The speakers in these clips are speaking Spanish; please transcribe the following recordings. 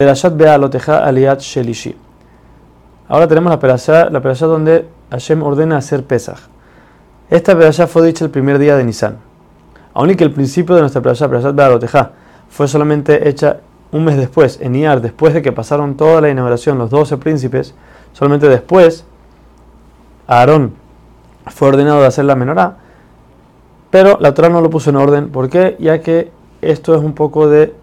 Perashat Bealoteja Aliat Shelishi. Ahora tenemos la perashat, la donde Hashem ordena hacer Pesach. Esta perashat fue dicha el primer día de Nisan. Aún y que el principio de nuestra perashat, perashat Bealoteja, fue solamente hecha un mes después, en Iyar, después de que pasaron toda la inauguración, los 12 príncipes, solamente después, Aarón fue ordenado de hacer la menorá, pero la Torah no lo puso en orden. ¿Por qué? Ya que esto es un poco de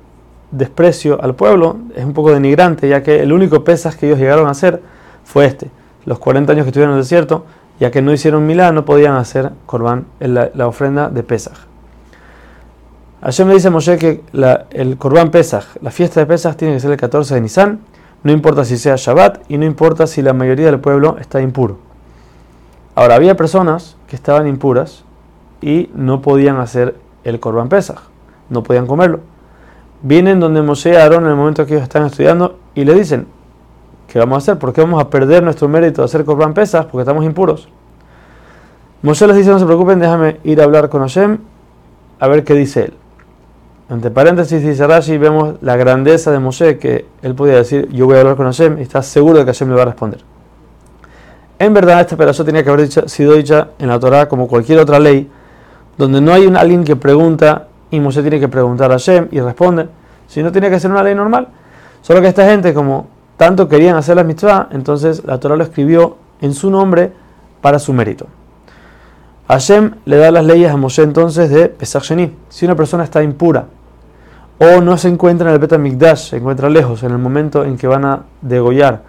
desprecio al pueblo, es un poco denigrante, ya que el único pesas que ellos llegaron a hacer fue este. Los 40 años que estuvieron en el desierto, ya que no hicieron milá, no podían hacer corbán, la, ofrenda de Pesaj. Hashem me dice a Moshe que el corbán Pesaj, la fiesta de Pesaj tiene que ser el 14 de Nisan, no importa si sea Shabbat y no importa si la mayoría del pueblo está impuro. Ahora, había personas que estaban impuras y no podían hacer el corbán Pesaj, no podían comerlo vienen donde Moshe y Aarón en el momento que ellos están estudiando y le dicen, ¿qué vamos a hacer? ¿Por qué vamos a perder nuestro mérito de hacer Corban pesas? Porque estamos impuros. Moshe les dice, no se preocupen, déjame ir a hablar con Hashem a ver qué dice él. Entre paréntesis dice Rashi, vemos la grandeza de Moshe, que él podía decir, yo voy a hablar con Hashem y está seguro de que Hashem le va a responder. En verdad, esta pedazo tenía que haber sido dicha en la Torah como cualquier otra ley, donde no hay un, alguien que pregunta y Moshe tiene que preguntar a Hashem y responde. Si no, tiene que ser una ley normal. Solo que esta gente, como tanto querían hacer la mitzvah, entonces la Torah lo escribió en su nombre para su mérito. Hashem le da las leyes a Moshe entonces de Pesach Sheni. Si una persona está impura o no se encuentra en el Bet Mikdash, se encuentra lejos en el momento en que van a degollar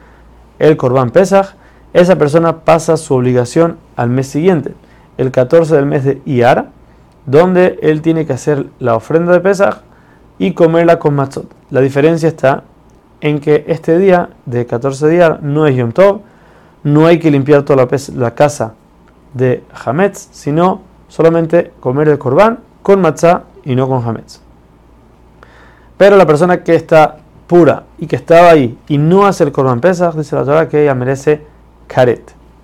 el Korban Pesach, esa persona pasa su obligación al mes siguiente, el 14 del mes de Iyar, donde él tiene que hacer la ofrenda de Pesach y comerla con matzot. La diferencia está en que este día de 14 días no es Yom Tov, no hay que limpiar toda la, casa de Hametz, sino solamente comer el corbán con matzah y no con Hametz. Pero la persona que está pura y que estaba ahí y no hace el corbán Pesach, dice la Torah que ella merece karet.